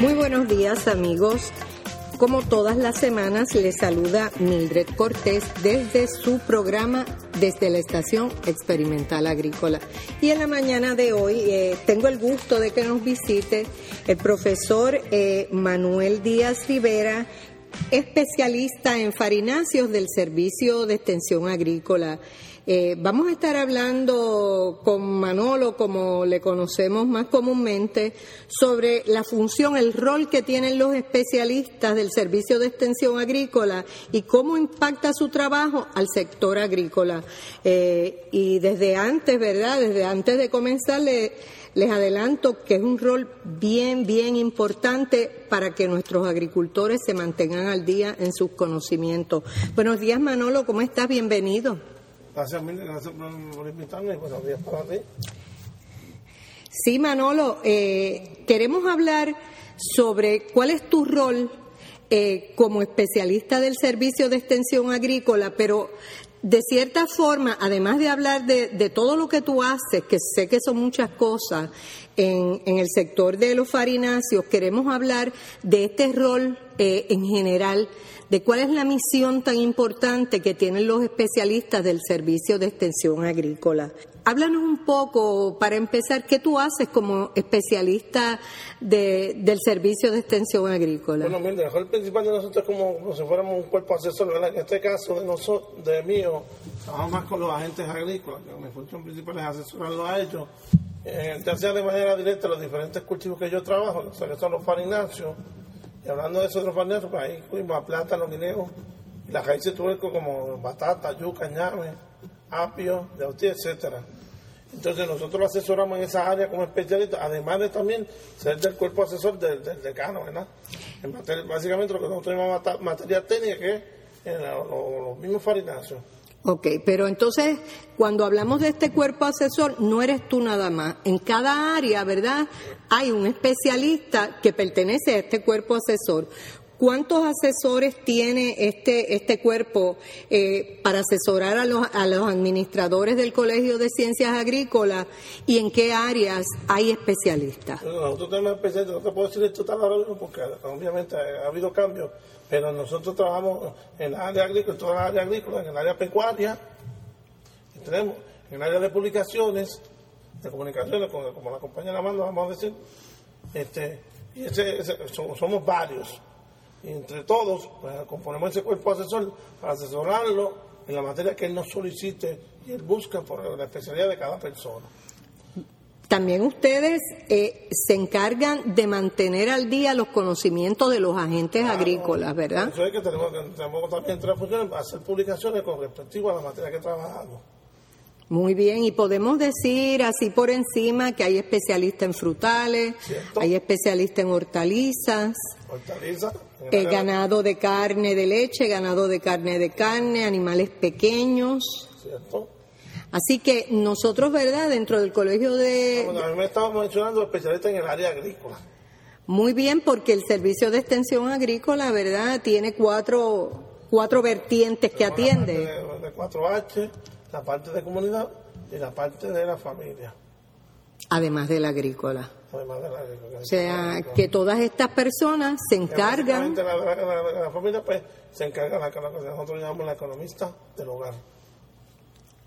Muy buenos días amigos. Como todas las semanas, les saluda Mildred Cortés desde su programa desde la Estación Experimental Agrícola. Y en la mañana de hoy eh, tengo el gusto de que nos visite el profesor eh, Manuel Díaz Rivera, especialista en farináceos del Servicio de Extensión Agrícola. Eh, vamos a estar hablando con Manolo, como le conocemos más comúnmente, sobre la función, el rol que tienen los especialistas del Servicio de Extensión Agrícola y cómo impacta su trabajo al sector agrícola. Eh, y desde antes, ¿verdad? Desde antes de comenzar, les adelanto que es un rol bien, bien importante para que nuestros agricultores se mantengan al día en sus conocimientos. Buenos días, Manolo, ¿cómo estás? Bienvenido. Gracias, gracias por invitarme buenos días para ti. Sí, Manolo, eh, queremos hablar sobre cuál es tu rol eh, como especialista del servicio de extensión agrícola, pero de cierta forma, además de hablar de, de, todo lo que tú haces, que sé que son muchas cosas en, en el sector de los farináceos, queremos hablar de este rol eh, en general de cuál es la misión tan importante que tienen los especialistas del Servicio de Extensión Agrícola. Háblanos un poco, para empezar, ¿qué tú haces como especialista de, del Servicio de Extensión Agrícola? Bueno, mira, el principal de nosotros es como, como si fuéramos un cuerpo asesor, ¿verdad? En este caso, de nosotros, de mío, trabajamos más con los agentes agrícolas, mi función principal es asesorarlos a ellos, eh, ya sea de manera directa los diferentes cultivos que yo trabajo, o sea, que son los farináceos, y hablando de esos otros farináceos, pues ahí incluimos a plátano, guineo, y las raíces tuercos como batata, yuca, ñame, apio, yautí, etcétera. Entonces nosotros asesoramos en esa área como especialistas, además de también ser del cuerpo asesor del, decano, ¿verdad? En materia, básicamente lo que nosotros llamamos materia técnica, que es en los, mismos farináceos. Ok, pero entonces cuando hablamos de este cuerpo asesor, no eres tú nada más. En cada área, ¿verdad? Hay un especialista que pertenece a este cuerpo asesor. ¿Cuántos asesores tiene este, este cuerpo eh, para asesorar a los, a los administradores del Colegio de Ciencias Agrícolas y en qué áreas hay especialistas? Nosotros tenemos especialistas, no te puedo decir esto tal ahora porque obviamente ha habido cambios, pero nosotros trabajamos en la área agrícola, en toda la área agrícola, en el área pecuaria, tenemos en el área de publicaciones, de comunicaciones, como, como la compañera manda, vamos a decir, este, y ese, ese, somos, somos varios y entre todos pues, componemos ese cuerpo asesor para asesorarlo en la materia que él nos solicite y él busca por la especialidad de cada persona. También ustedes eh, se encargan de mantener al día los conocimientos de los agentes Claro, agrícolas, ¿verdad? Eso es que tenemos, que tenemos también hacer publicaciones con respecto a la materia que trabajamos. Muy bien, y podemos decir así por encima que hay especialistas en frutales, Cierto. hay especialistas en hortalizas, en eh, ganado de carne de leche, ganado de carne de carne, animales pequeños. ¿cierto? Así que nosotros, ¿verdad? Dentro del colegio de... Bueno, a mí me estaba mencionando especialistas en el área agrícola. Muy bien, porque el servicio de extensión agrícola, ¿verdad? Tiene cuatro, cuatro vertientes que La parte atiende. de, de 4H, la parte de comunidad y la parte de la familia, Además de la agrícola. además de la agrícola. O sea, que todas estas personas se encargan... La, la- la- la familia pues se encarga de la, la- nosotros llamamos la economista del hogar.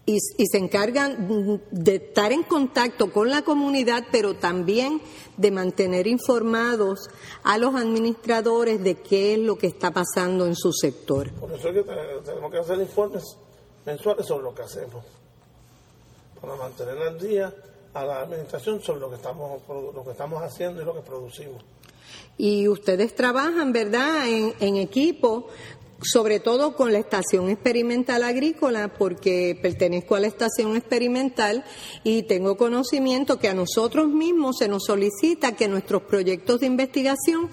Y, y se encargan de estar en contacto con la comunidad, pero también de mantener informados a los administradores de qué es lo que está pasando en su sector. Por eso es que te- tenemos que hacer informes mensuales sobre lo que hacemos, para mantener al día a la administración sobre lo que estamos lo que estamos haciendo y lo que producimos. Y ustedes trabajan, ¿verdad?, en, en equipo, sobre todo con la Estación Experimental Agrícola, porque pertenezco a la Estación Experimental y tengo conocimiento que a nosotros mismos se nos solicita que nuestros proyectos de investigación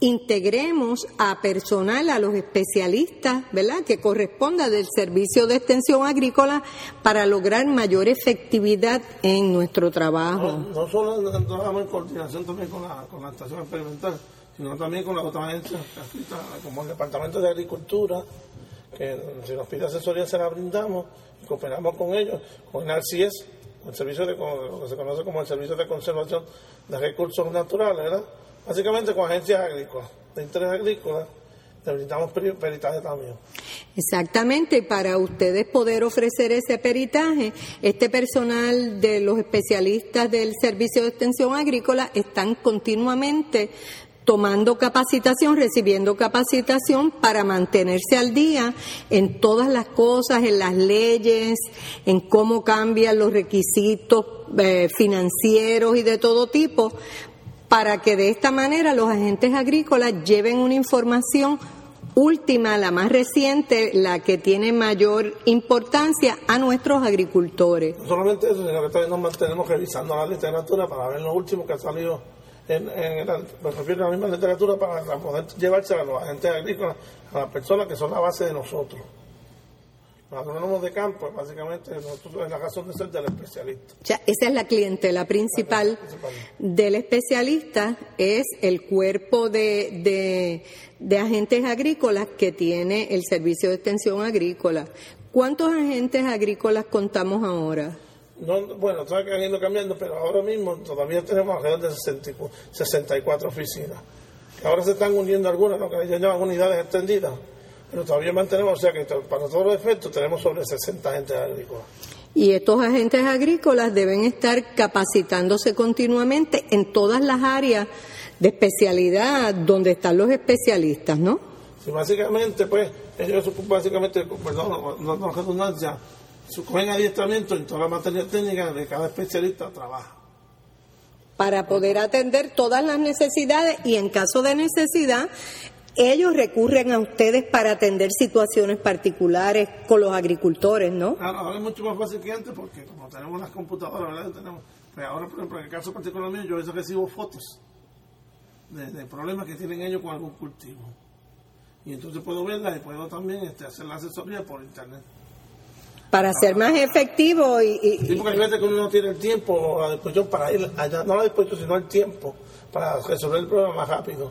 integremos a personal, a los especialistas, ¿verdad?, que corresponda del Servicio de Extensión Agrícola para lograr mayor efectividad en nuestro trabajo. No, solo trabajamos en coordinación también con la, con la estación experimental, sino también con las otras agencias, como el Departamento de Agricultura, que si nos pide asesoría se la brindamos y cooperamos con ellos, con el RCS, el servicio de, lo que se conoce como el Servicio de Conservación de Recursos Naturales, ¿verdad? Básicamente con agencias agrícolas, de interés agrícola, le brindamos peritaje también. Exactamente, para ustedes poder ofrecer ese peritaje, este personal de los especialistas del Servicio de Extensión Agrícola están continuamente tomando capacitación, recibiendo capacitación para mantenerse al día en todas las cosas, en las leyes, en cómo cambian los requisitos eh, financieros y de todo tipo, para que de esta manera los agentes agrícolas lleven una información última, la más reciente, la que tiene mayor importancia a nuestros agricultores. Solamente eso, sino que también nos mantenemos revisando la literatura para ver lo último que ha salido en, en me refiero a la misma literatura para poder llevarse a los agentes agrícolas, a las personas que son la base de nosotros. Los agrónomos de campo, básicamente, nosotros es la razón de ser del especialista. Ya, esa es la clientela principal, del especialista, es el cuerpo de, de, de agentes agrícolas que tiene el Servicio de Extensión Agrícola. ¿Cuántos agentes agrícolas contamos ahora? No, bueno, ido cambiando, pero ahora mismo todavía tenemos alrededor de 64 oficinas. Ahora se están uniendo algunas, lo que ya llaman unidades extendidas, pero todavía mantenemos, o sea que para todos los efectos tenemos sobre 60 agentes agrícolas. Y estos agentes agrícolas deben estar capacitándose continuamente en todas las áreas de especialidad donde están los especialistas, ¿no? Sí, básicamente, pues, ellos básicamente, perdón, no, no redundancia, cogen adiestramiento en toda la materia técnica de cada especialista trabaja. Para poder atender todas las necesidades y en caso de necesidad, ellos recurren a ustedes para atender situaciones particulares con los agricultores, ¿no? Claro, ahora es mucho más fácil que antes porque como tenemos las computadoras, ¿verdad? Tenemos, pues ahora, por ejemplo, en el caso particular mío, yo a veces recibo fotos de, de, problemas que tienen ellos con algún cultivo. Y entonces puedo verlas y puedo también este, hacer la asesoría por internet para ser más efectivo y, y sí, porque hay que uno no tiene el tiempo o la disposición para ir allá, no la disposición sino el tiempo para resolver el problema más rápido.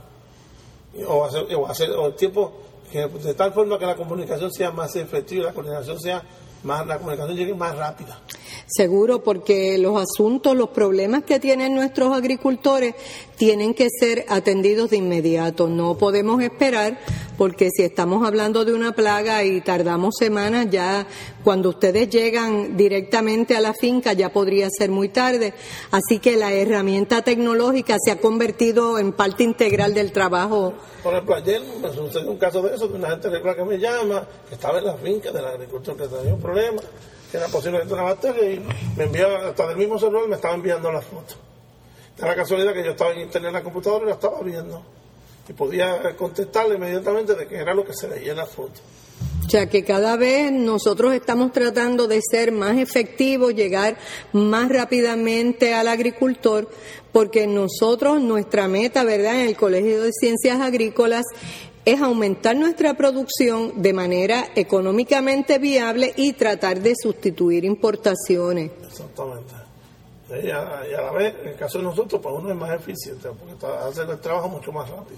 O hacer, o hacer o el tiempo que de tal forma que la comunicación sea más efectiva y la coordinación sea más la comunicación llegue más rápida Seguro, porque los asuntos, los problemas que tienen nuestros agricultores tienen que ser atendidos de inmediato. No podemos esperar, porque si estamos hablando de una plaga y tardamos semanas, ya cuando ustedes llegan directamente a la finca ya podría ser muy tarde. Así que la herramienta tecnológica se ha convertido en parte integral del trabajo. Por ejemplo, ayer me sucedió un caso de eso, de una gente que me llama, que estaba en la finca del agricultor que tenía un problema era posiblemente una bacteria y me enviaba, hasta del mismo celular me estaba enviando la foto. De la casualidad que yo estaba en internet en la computadora y la estaba viendo. Y podía contestarle inmediatamente de que era lo que se veía en la foto. O sea que cada vez nosotros estamos tratando de ser más efectivos, llegar más rápidamente al agricultor, porque nosotros, nuestra meta, ¿verdad?, en el Colegio de Ciencias Agrícolas es aumentar nuestra producción de manera económicamente viable y tratar de sustituir importaciones. Y a, la vez, en el caso de nosotros, pues uno es más eficiente, porque hace el trabajo mucho más rápido.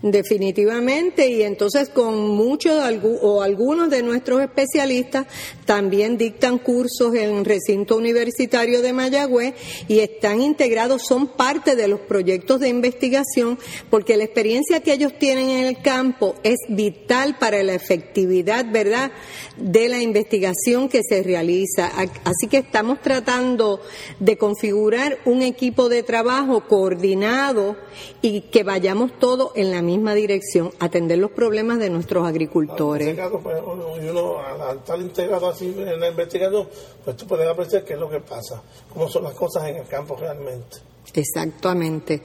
Definitivamente, y entonces con muchos o algunos de nuestros especialistas también dictan cursos en recinto universitario de Mayagüez y están integrados, son parte de los proyectos de investigación, porque la experiencia que ellos tienen en el campo es vital para la efectividad, ¿verdad?, de la investigación que se realiza. Así que estamos tratando de configurar un equipo de trabajo coordinado y que vayamos todos en la misma dirección, atender los problemas de nuestros agricultores. En caso, pues, uno, al estar integrado así en la investigación, pues tú puedes apreciar qué es lo que pasa, cómo son las cosas en el campo realmente. Exactamente.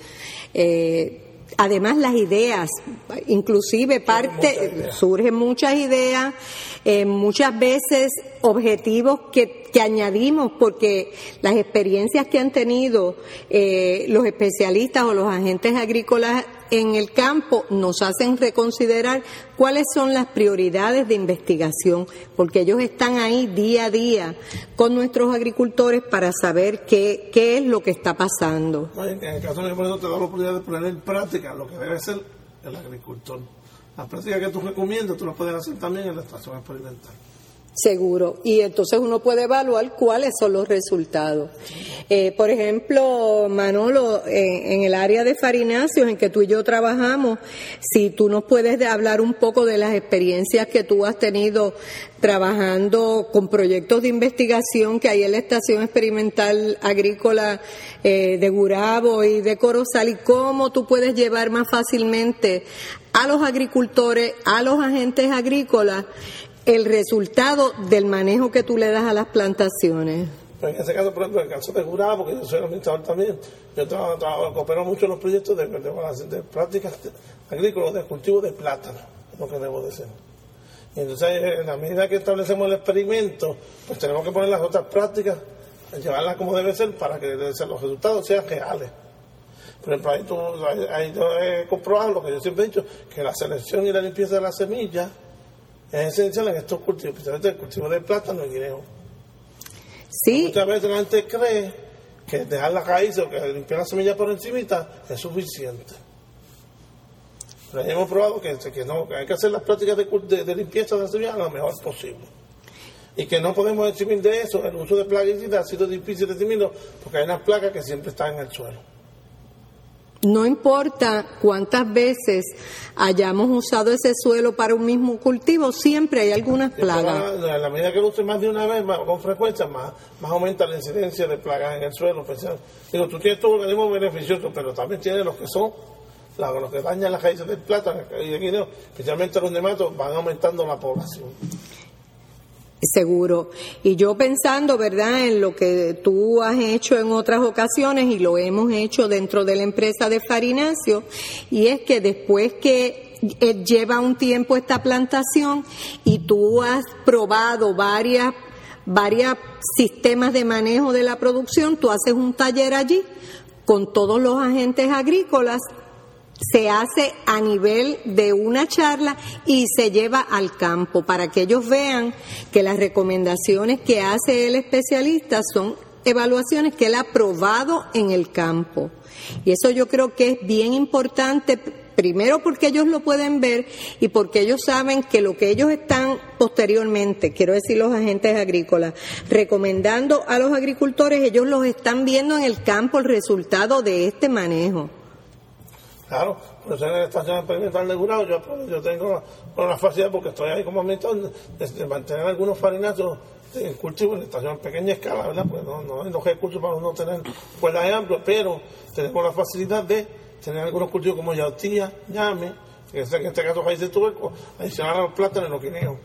Eh, además las ideas, inclusive parte, surgen muchas ideas, eh, muchas veces objetivos que, que, añadimos porque las experiencias que han tenido eh, los especialistas o los agentes agrícolas en el campo nos hacen reconsiderar cuáles son las prioridades de investigación, porque ellos están ahí día a día con nuestros agricultores para saber qué, qué es lo que está pasando. En el caso de por eso te da la oportunidad de poner en práctica lo que debe ser el agricultor. Las prácticas que tú recomiendas, tú las puedes hacer también en la estación experimental. Seguro. Y entonces uno puede evaluar cuáles son los resultados. Eh, por ejemplo, Manolo, eh, en el área de farináceos en que tú y yo trabajamos, si tú nos puedes hablar un poco de las experiencias que tú has tenido trabajando con proyectos de investigación que hay en la Estación Experimental Agrícola eh, de Gurabo y de Corozal y cómo tú puedes llevar más fácilmente a los agricultores, a los agentes agrícolas, el resultado del manejo que tú le das a las plantaciones. Pues en ese caso, por ejemplo, en el caso de Jurado, porque yo soy administrador también, yo trabajo, trabajo, coopero mucho en los proyectos de, prácticas agrícolas, de cultivo de plátano, es lo que debo decir. Y entonces, en la medida que establecemos el experimento, pues tenemos que poner las otras prácticas, llevarlas como debe ser para que los resultados sean reales. Por ejemplo, ahí, tú, ahí, yo he comprobado lo que yo siempre he dicho, que la selección y la limpieza de las semillas es esencial en estos cultivos, especialmente el cultivo de plátano y guineo. Sí. Muchas veces la gente cree que dejar la raíz o que limpiar la semilla por encimita es suficiente. Pero ya hemos probado que, que no, que hay que hacer las prácticas de, de, de, limpieza de la semilla lo mejor posible. Y que no podemos eximir de eso, el uso de plaguicidas ha sido difícil de eximirlo porque hay unas placas que siempre están en el suelo. No importa cuántas veces hayamos usado ese suelo para un mismo cultivo, siempre hay algunas plagas. En la medida que lo use más de una vez, más, con frecuencia, más, más aumenta la incidencia de plagas en el suelo. Digo, tú tienes tu organismo beneficioso, pero también tienes los que son, los que dañan las raíces del plátano y del guineo, especialmente los nematos, van aumentando la población. Seguro. Y yo pensando, ¿verdad?, en lo que tú has hecho en otras ocasiones y lo hemos hecho dentro de la empresa de Farinacio, y es que después que lleva un tiempo esta plantación y tú has probado varias varios sistemas de manejo de la producción, tú haces un taller allí con todos los agentes agrícolas se hace a nivel de una charla y se lleva al campo para que ellos vean que las recomendaciones que hace el especialista son evaluaciones que él ha probado en el campo. Y eso yo creo que es bien importante, primero porque ellos lo pueden ver y porque ellos saben que lo que ellos están posteriormente, quiero decir los agentes agrícolas, recomendando a los agricultores, ellos los están viendo en el campo el resultado de este manejo. Claro, por eso en la estación experimental de Gurao yo, yo tengo una facilidad porque estoy ahí como administrador de, de, mantener algunos farinazos en cultivo en estación en pequeña escala, ¿verdad? Pues no, no hay los recursos para no tener cuerdas amplias, pero tenemos la facilidad de tener algunos cultivos como yautía, llame, que en este caso raíz de tuberco, adicional a los plátanos y los guineos.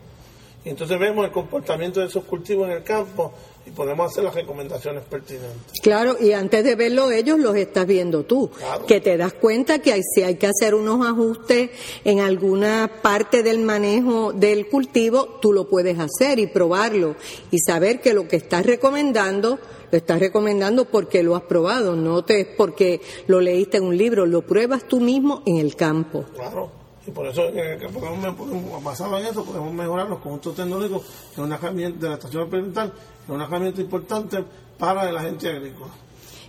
Y entonces vemos el comportamiento de esos cultivos en el campo y podemos hacer las recomendaciones pertinentes. Claro, y antes de verlo ellos los estás viendo tú, claro. que te das cuenta que hay, si hay que hacer unos ajustes en alguna parte del manejo del cultivo, tú lo puedes hacer y probarlo y saber que lo que estás recomendando lo estás recomendando porque lo has probado, no te es porque lo leíste en un libro, lo pruebas tú mismo en el campo. Claro. Y por eso, eh, que podemos, basado en eso, podemos mejorar los conjuntos tecnológicos es una herramienta de la estación experimental, es una herramienta importante para la gente agrícola.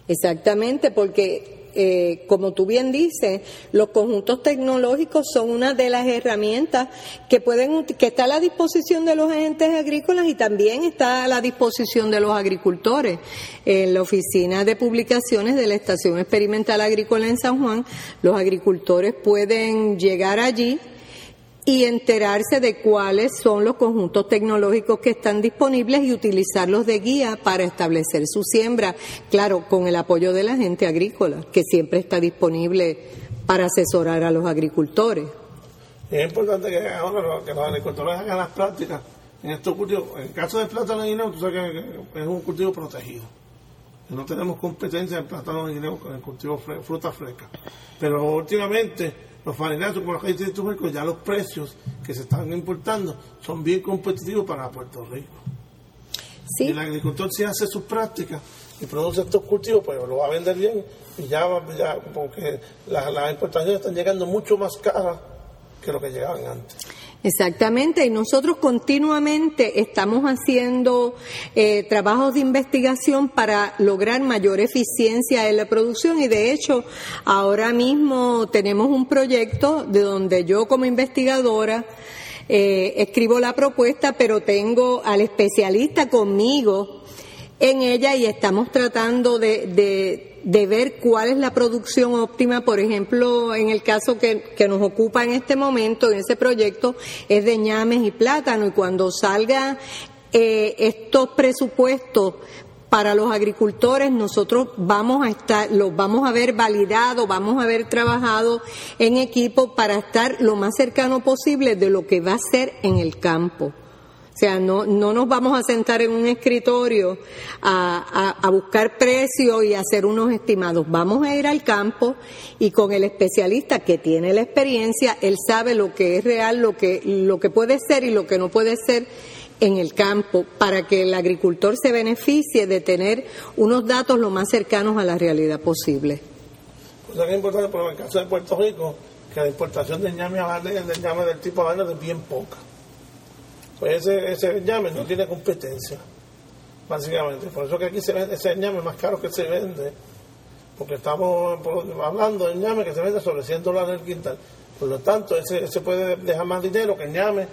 Exactamente, porque eh, como tú bien dices, los conjuntos tecnológicos son una de las herramientas que pueden que está a la disposición de los agentes agrícolas y también está a la disposición de los agricultores. En la oficina de publicaciones de la Estación Experimental Agrícola en San Juan, los agricultores pueden llegar allí y enterarse de cuáles son los conjuntos tecnológicos que están disponibles y utilizarlos de guía para establecer su siembra, claro, con el apoyo de la gente agrícola, que siempre está disponible para asesorar a los agricultores. Es importante que ahora que los agricultores hagan las prácticas en estos cultivos. En el caso del plátano y guineo, tú sabes que es un cultivo protegido. No tenemos competencia en plátano y guineo con el cultivo de fruta fresca. Pero últimamente los farinazos los raíces de tubérculos, ya los precios que se están importando son bien competitivos para Puerto Rico. Sí. Y el agricultor si hace sus prácticas, y produce estos cultivos, pues lo va a vender bien y ya, ya porque las, las importaciones están llegando mucho más caras que lo que llegaban antes. Exactamente, y nosotros continuamente estamos haciendo eh, trabajos de investigación para lograr mayor eficiencia en la producción y de hecho ahora mismo tenemos un proyecto de donde yo como investigadora eh, escribo la propuesta, pero tengo al especialista conmigo en ella y estamos tratando de, de, de, ver cuál es la producción óptima. Por ejemplo, en el caso que, nos ocupa en este momento, en ese proyecto, es de ñames y plátano. Y cuando salga eh, estos presupuestos para los agricultores nosotros vamos a estar, los vamos a ver validado, vamos a ver trabajado en equipo para estar lo más cercano posible de lo que va a ser en el campo. O sea, no, no nos vamos a sentar en un escritorio a, a, a buscar precios y hacer unos estimados. Vamos a ir al campo y con el especialista que tiene la experiencia, él sabe lo que es real, lo que, lo que puede ser y lo que no puede ser en el campo para que el agricultor se beneficie de tener unos datos lo más cercanos a la realidad posible. Cosa que es importante, por el caso de Puerto Rico, que la importación de ñame a de ñame del tipo es bien poca pues ese, ese no tiene competencia, básicamente. Por eso que aquí se vende ese ñame más caro que se vende, porque estamos hablando de ñame que se vende sobre 100 dólares el quintal. Por lo tanto, ese, ese puede dejar más dinero que ñame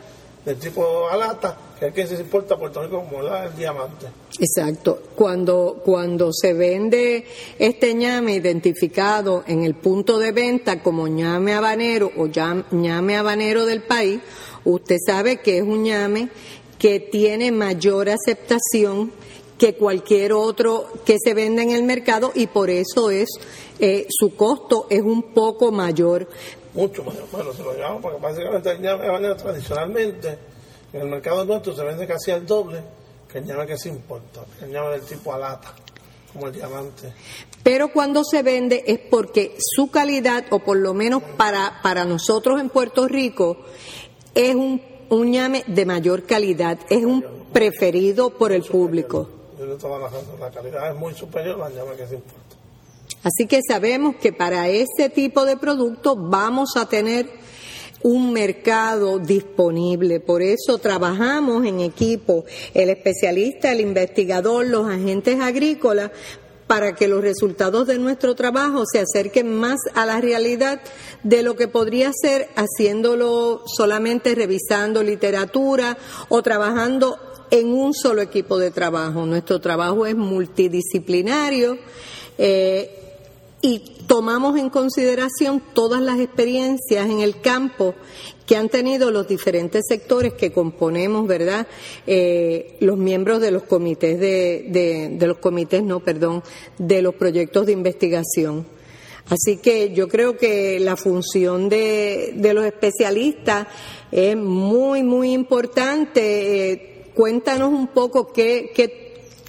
del tipo alata, que es que se importa a Puerto Rico como el diamante. Exacto. Cuando, cuando se vende este ñame identificado en el punto de venta como ñame habanero o ñame habanero del país, usted sabe que es un ñame que tiene mayor aceptación que cualquier otro que se venda en el mercado y por eso es eh, su costo es un poco mayor mucho mayor. Bueno, se lo llevamos porque básicamente el ñame habanero tradicionalmente en el mercado nuestro se vende casi al doble que el ñame que se importa, el ñame del tipo alata, como el diamante. Pero cuando se vende es porque su calidad, o por lo menos para, para nosotros en Puerto Rico, es un, un ñame de mayor calidad, es un preferido por el público. La calidad es muy superior al ñame que se importa. Así que sabemos que para ese tipo de productos vamos a tener un mercado disponible. Por eso trabajamos en equipo, el especialista, el investigador, los agentes agrícolas, para que los resultados de nuestro trabajo se acerquen más a la realidad de lo que podría ser haciéndolo solamente revisando literatura o trabajando en un solo equipo de trabajo. Nuestro trabajo es multidisciplinario. Eh, y tomamos en consideración todas las experiencias en el campo que han tenido los diferentes sectores que componemos, ¿verdad? Eh, los miembros de los comités de, de, los comités, no, perdón, de los proyectos de investigación. Así que yo creo que la función de, de los especialistas es muy, muy importante. Eh, cuéntanos un poco qué, qué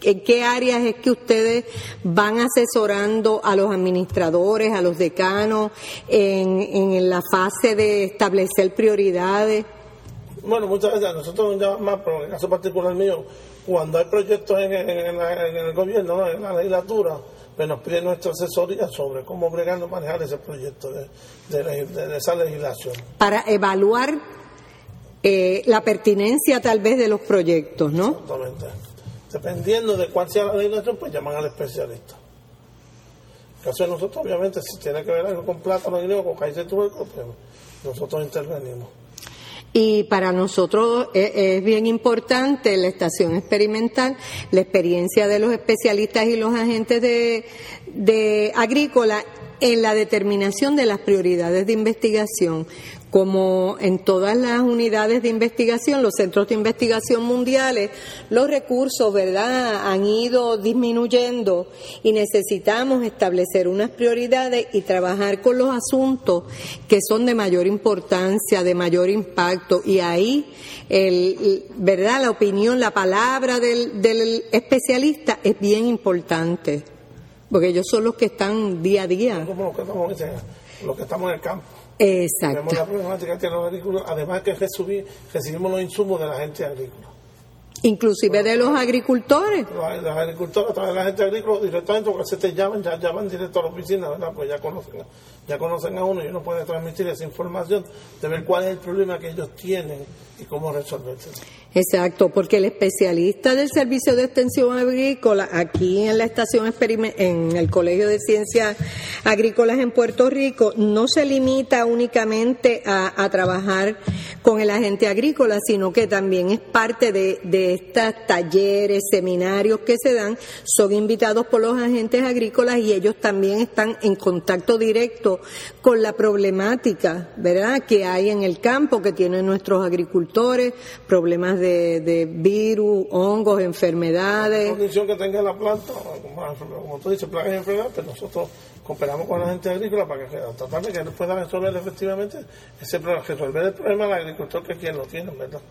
¿En qué áreas es que ustedes van asesorando a los administradores, a los decanos, en, en la fase de establecer prioridades? Bueno, muchas veces a nosotros nos más, pero en el caso particular mío, cuando hay proyectos en, en, en, la, en el gobierno, en la legislatura, pues nos piden nuestra asesoría sobre cómo bregar y manejar ese proyecto de, de, de, esa legislación. Para evaluar eh, la pertinencia tal vez de los proyectos, ¿no? Exactamente. Dependiendo de cuál sea la legislación, pues llaman al especialista. En caso de nosotros, obviamente, si tiene que ver algo con plátano, guineo, con caíz de pues nosotros intervenimos. Y para nosotros es, bien importante la estación experimental, la experiencia de los especialistas y los agentes de, de agrícola en la determinación de las prioridades de investigación como en todas las unidades de investigación, los centros de investigación mundiales, los recursos, ¿verdad?, han ido disminuyendo y necesitamos establecer unas prioridades y trabajar con los asuntos que son de mayor importancia, de mayor impacto y ahí, el, ¿verdad?, la opinión, la palabra del, del especialista es bien importante, porque ellos son los que están día a día. Como que los que estamos en el campo. Exacto. Tenemos la problemática que los agrícolas, además que recibimos los insumos de la gente agrícola. Inclusive de los agricultores. Los, agricultores, a través de la gente agrícola, directamente, porque se te llaman, ya llaman directo a la oficina, ¿verdad? Pues ya conocen, ya conocen a uno y uno puede transmitir esa información de ver cuál es el problema que ellos tienen y cómo resolverse. Exacto, porque el especialista del Servicio de Extensión Agrícola aquí en la estación en el Colegio de Ciencias Agrícolas en Puerto Rico no se limita únicamente a, trabajar con el agente agrícola, sino que también es parte de, de estos talleres, seminarios que se dan, son invitados por los agentes agrícolas y ellos también están en contacto directo con la problemática, ¿verdad?, que hay en el campo, que tienen nuestros agricultores, problemas de, virus, hongos, enfermedades. La condición que planta, como tú pues nosotros cooperamos con la gente agrícola para que tratar de que pueda resolver efectivamente ese problema, resolver el problema del agricultor que quien lo tiene, ¿verdad?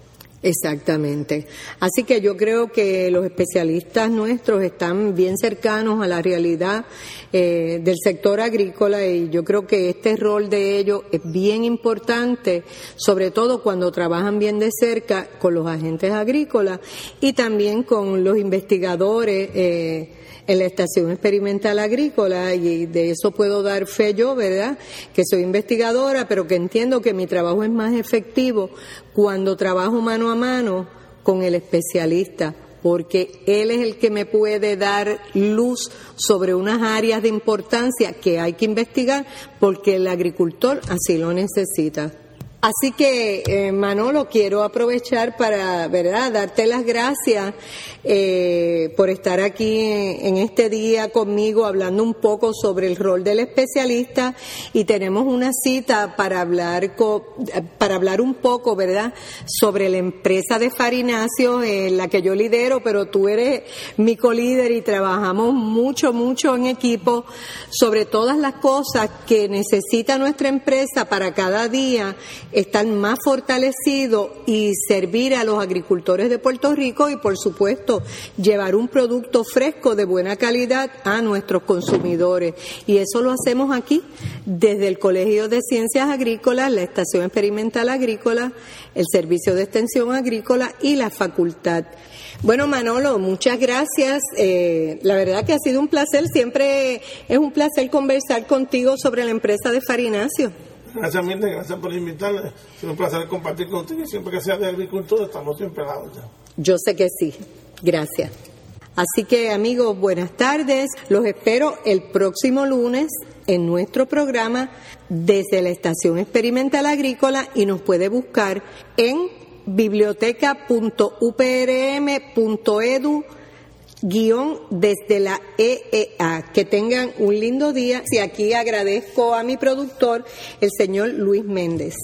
Exactamente. Así que yo creo que los especialistas nuestros están bien cercanos a la realidad eh, del sector agrícola y yo creo que este rol de ellos es bien importante, sobre todo cuando trabajan bien de cerca con los agentes agrícolas y también con los investigadores. Eh, en la Estación Experimental Agrícola y de eso puedo dar fe yo, ¿verdad? Que soy investigadora, pero que entiendo que mi trabajo es más efectivo cuando trabajo mano a mano con el especialista, porque él es el que me puede dar luz sobre unas áreas de importancia que hay que investigar porque el agricultor así lo necesita. Así que, eh, Manolo, quiero aprovechar para, ¿verdad?, darte las gracias eh, por estar aquí en, este día conmigo hablando un poco sobre el rol del especialista y tenemos una cita para hablar, para hablar un poco, ¿verdad?, sobre la empresa de Farinacio, en la que yo lidero, pero tú eres mi colíder y trabajamos mucho, mucho en equipo sobre todas las cosas que necesita nuestra empresa para cada día están más fortalecidos y servir a los agricultores de Puerto Rico y, por supuesto, llevar un producto fresco de buena calidad a nuestros consumidores. Y eso lo hacemos aquí desde el Colegio de Ciencias Agrícolas, la Estación Experimental Agrícola, el Servicio de Extensión Agrícola y la Facultad. Bueno, Manolo, muchas gracias. Eh, la verdad que ha sido un placer. Siempre es un placer conversar contigo sobre la empresa de Farinacio. Gracias, Mirna, gracias por invitarme. Es un placer compartir contigo y siempre que sea de agricultura estamos siempre ya. Yo sé que sí. Gracias. Así que amigos, buenas tardes. Los espero el próximo lunes en nuestro programa desde la Estación Experimental Agrícola y nos puede buscar en biblioteca.uprm.edu guion desde la EEA. Que tengan un lindo día y aquí agradezco a mi productor, el señor Luis Méndez.